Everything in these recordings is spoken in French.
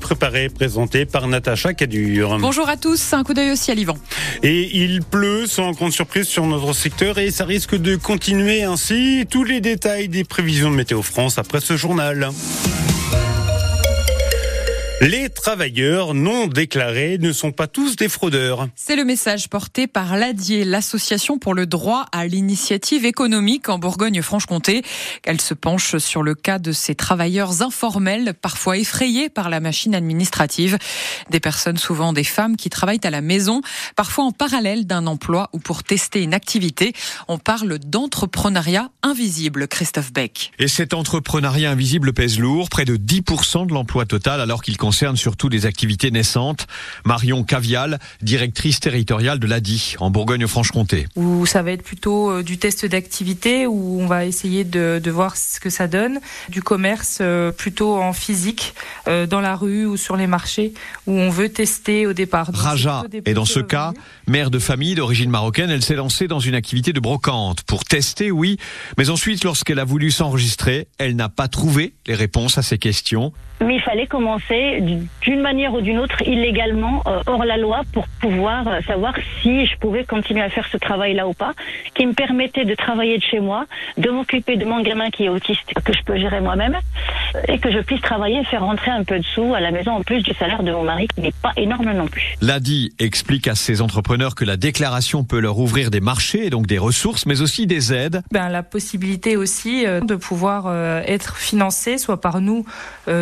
Préparé, présenté par Natacha Cadur. Bonjour à tous, un coup d'œil aussi à l'Ivan. Et il pleut sans grande surprise sur notre secteur et ça risque de continuer ainsi. Tous les détails des prévisions de Météo France après ce journal. Les travailleurs non déclarés ne sont pas tous des fraudeurs. C'est le message porté par l'ADIE, l'association pour le droit à l'initiative économique en Bourgogne-Franche-Comté. Elle se penche sur le cas de ces travailleurs informels, parfois effrayés par la machine administrative. Des personnes, souvent des femmes, qui travaillent à la maison, parfois en parallèle d'un emploi ou pour tester une activité. On parle d'entrepreneuriat invisible, Christophe Beck. Et cet entrepreneuriat invisible pèse lourd, près de 10% de l'emploi total, alors qu'il concerne surtout des activités naissantes. Marion Cavial, directrice territoriale de l'ADI en Bourgogne-Franche-Comté. Où ça va être plutôt euh, du test d'activité où on va essayer de, de, voir ce que ça donne, du commerce euh, plutôt en physique, euh, dans la rue ou sur les marchés où on veut tester au départ. Donc, Raja est dans ce cas mère de famille d'origine marocaine. Elle s'est lancée dans une activité de brocante pour tester, oui, mais ensuite lorsqu'elle a voulu s'enregistrer, elle n'a pas trouvé les réponses à ses questions. Mais il fallait commencer d'une manière ou d'une autre illégalement euh, hors la loi pour pouvoir euh, savoir si je pouvais continuer à faire ce travail-là ou pas, qui me permettait de travailler de chez moi, de m'occuper de mon gamin qui est autiste, que je peux gérer moi-même, et que je puisse travailler et faire rentrer un peu de sous à la maison en plus du salaire de mon mari qui n'est pas énorme non plus. L'ADI explique à ses entrepreneurs que la déclaration peut leur ouvrir des marchés et donc des ressources, mais aussi des aides. Ben, la possibilité aussi euh, de pouvoir être financé soit par nous,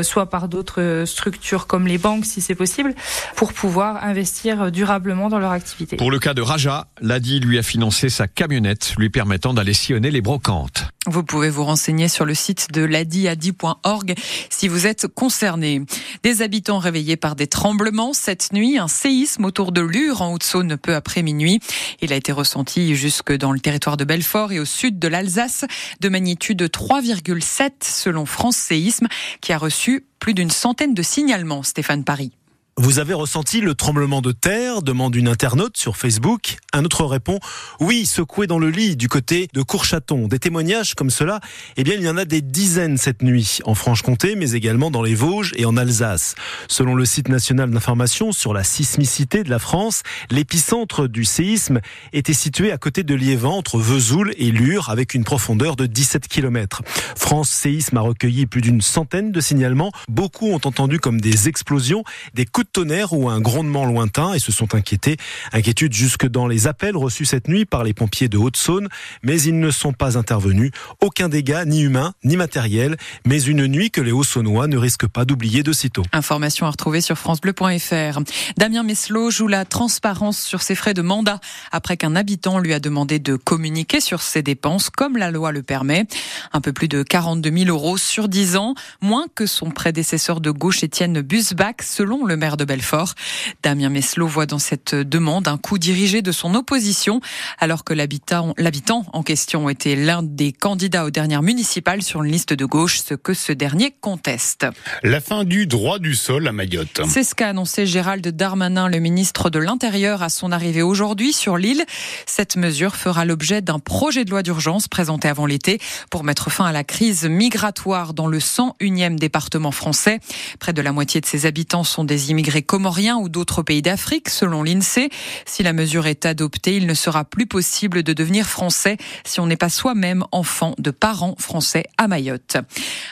soit par d'autres structures comme les banques si c'est possible, pour pouvoir investir durablement dans leur activité. Pour le cas de Raja, l'ADI lui a financé sa camionnette lui permettant d'aller sillonner les brocantes. Vous pouvez vous renseigner sur le site de ladiadi.org si vous êtes concerné. Des habitants réveillés par des tremblements cette nuit, un séisme autour de Lure en Haute-Saône peu après minuit. Il a été ressenti jusque dans le territoire de Belfort et au sud de l'Alsace de magnitude 3,7 selon France Séisme qui a reçu plus d'une centaine de signalements, Stéphane Paris. Vous avez ressenti le tremblement de terre demande une internaute sur Facebook. Un autre répond oui, secoué dans le lit du côté de Courchaton. Des témoignages comme cela, eh bien, il y en a des dizaines cette nuit en Franche-Comté, mais également dans les Vosges et en Alsace. Selon le site national d'information sur la sismicité de la France, l'épicentre du séisme était situé à côté de Liévent, entre Vesoul et Lure, avec une profondeur de 17 km. France Séisme a recueilli plus d'une centaine de signalements. Beaucoup ont entendu comme des explosions, des coups de tonnerre ou un grondement lointain et se sont inquiétés. Inquiétude jusque dans les appels reçus cette nuit par les pompiers de Haute-Saône, mais ils ne sont pas intervenus. Aucun dégât, ni humain, ni matériel, mais une nuit que les Hauts-Saônois ne risquent pas d'oublier de sitôt. Information à retrouver sur francebleu.fr. Damien Meslot joue la transparence sur ses frais de mandat après qu'un habitant lui a demandé de communiquer sur ses dépenses comme la loi le permet. Un peu plus de 42 000 euros sur 10 ans, moins que son prédécesseur de gauche Étienne Busbach, selon le maire de Belfort. Damien Meslot voit dans cette demande un coup dirigé de son opposition, alors que l'habitant en question était l'un des candidats aux dernières municipales sur une liste de gauche, ce que ce dernier conteste. La fin du droit du sol à Mayotte. C'est ce qu'a annoncé Gérald Darmanin, le ministre de l'Intérieur, à son arrivée aujourd'hui sur l'île. Cette mesure fera l'objet d'un projet de loi d'urgence présenté avant l'été pour mettre fin à la crise migratoire dans le 101e département français. Près de la moitié de ses habitants sont des immigrés immigrés comoriens ou d'autres pays d'Afrique, selon l'INSEE. Si la mesure est adoptée, il ne sera plus possible de devenir français si on n'est pas soi-même enfant de parents français à Mayotte.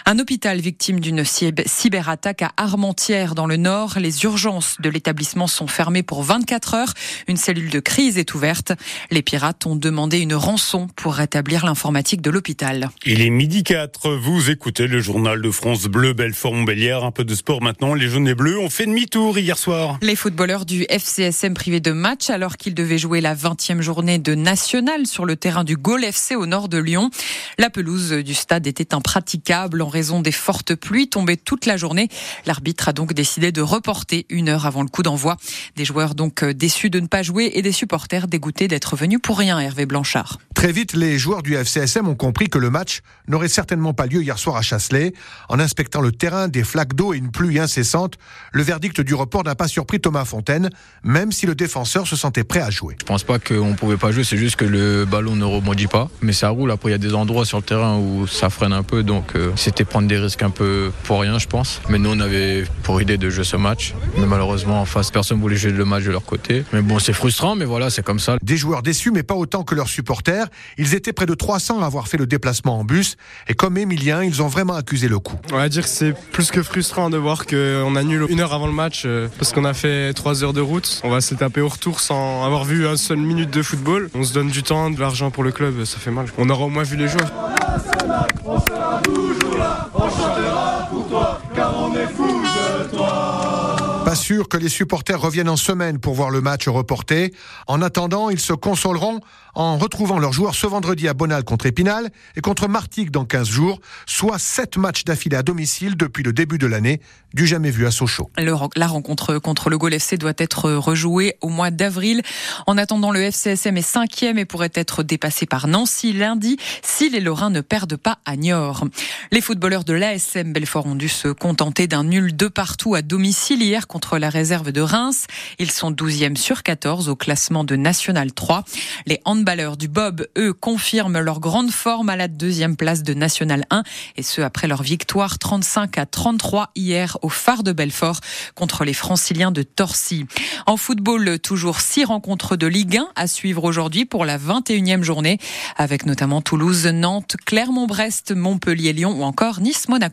Un hôpital victime d'une cyberattaque à Armentières dans le Nord. Les urgences de l'établissement sont fermées pour 24 heures. Une cellule de crise est ouverte. Les pirates ont demandé une rançon pour rétablir l'informatique de l'hôpital. Il est midi 4. Vous écoutez le journal de France Bleu, Belfort-Montbéliard. Un peu de sport maintenant. Les jaunes et bleus ont fait demi-tour hier soir. Les footballeurs du FCSM privés de match alors qu'ils devaient jouer la 20e journée de national sur le terrain du Gaulle FC au nord de Lyon. La pelouse du stade était impraticable en raison des fortes pluies tombées toute la journée. L'arbitre a donc décidé de reporter une heure avant le coup d'envoi. Des joueurs donc déçus de ne pas jouer et des supporters dégoûtés d'être venus pour rien, Hervé Blanchard. Très vite, les joueurs du FCSM ont compris que le match n'aurait certainement pas lieu hier soir à Chasselet. En inspectant le terrain, des flaques d'eau et une pluie incessante, le verdict du du report n'a pas surpris Thomas Fontaine, même si le défenseur se sentait prêt à jouer. Je pense pas qu'on pouvait pas jouer, c'est juste que le ballon ne rebondit pas, mais ça roule. Après, il y a des endroits sur le terrain où ça freine un peu, donc euh, c'était prendre des risques un peu pour rien, je pense. Mais nous, on avait pour idée de jouer ce match, mais malheureusement, en face, personne voulait jouer le match de leur côté. Mais bon, c'est frustrant, mais voilà, c'est comme ça. Des joueurs déçus, mais pas autant que leurs supporters. Ils étaient près de 300 à avoir fait le déplacement en bus, et comme Emilien, ils ont vraiment accusé le coup. On va dire que c'est plus que frustrant de voir qu'on annule une heure avant le match euh, parce qu'on a fait trois heures de route. On va se taper au retour sans avoir vu un seul minute de football. On se donne du temps, de l'argent pour le club, ça fait mal. On aura au moins vu les joueurs. Que les supporters reviennent en semaine pour voir le match reporté. En attendant, ils se consoleront en retrouvant leurs joueurs ce vendredi à Bonal contre Épinal et contre Martigues dans 15 jours, soit 7 matchs d'affilée à domicile depuis le début de l'année, du jamais vu à Sochaux. la rencontre contre le Gaulle FC doit être rejouée au mois d'avril. En attendant, le FCSM est cinquième et pourrait être dépassé par Nancy lundi si les Lorrains ne perdent pas à Niort. Les footballeurs de l'ASM Belfort ont dû se contenter d'un nul de partout à domicile hier contre la réserve de Reims. Ils sont 12e sur 14 au classement de National 3. Les handballeurs du Bob, eux, confirment leur grande forme à la deuxième place de National 1 et ce après leur victoire 35 à 33 hier au phare de Belfort contre les franciliens de Torcy. En football, toujours six rencontres de Ligue 1 à suivre aujourd'hui pour la 21e journée avec notamment Toulouse, Nantes, Clermont-Brest, Montpellier, Lyon ou encore Nice-Monaco.